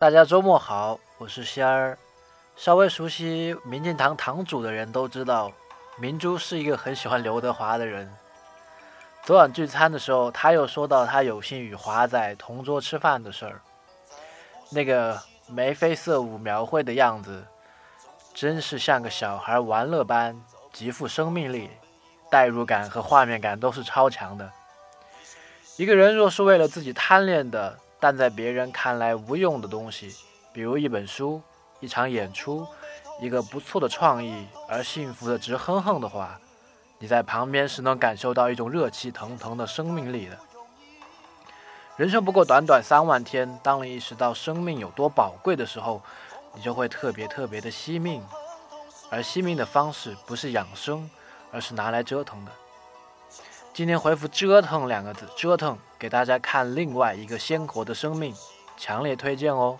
大家周末好，我是仙儿。稍微熟悉民进堂堂主的人都知道，明珠是一个很喜欢刘德华的人。昨晚聚餐的时候，他又说到他有幸与华仔同桌吃饭的事儿，那个眉飞色舞描绘的样子，真是像个小孩玩乐般，极富生命力，代入感和画面感都是超强的。一个人若是为了自己贪恋的，但在别人看来无用的东西，比如一本书、一场演出、一个不错的创意，而幸福的直哼哼的话，你在旁边是能感受到一种热气腾腾的生命力的。人生不过短短三万天，当你意识到生命有多宝贵的时候，你就会特别特别的惜命。而惜命的方式不是养生，而是拿来折腾的。今天回复“折腾”两个字，折腾给大家看另外一个鲜活的生命，强烈推荐哦。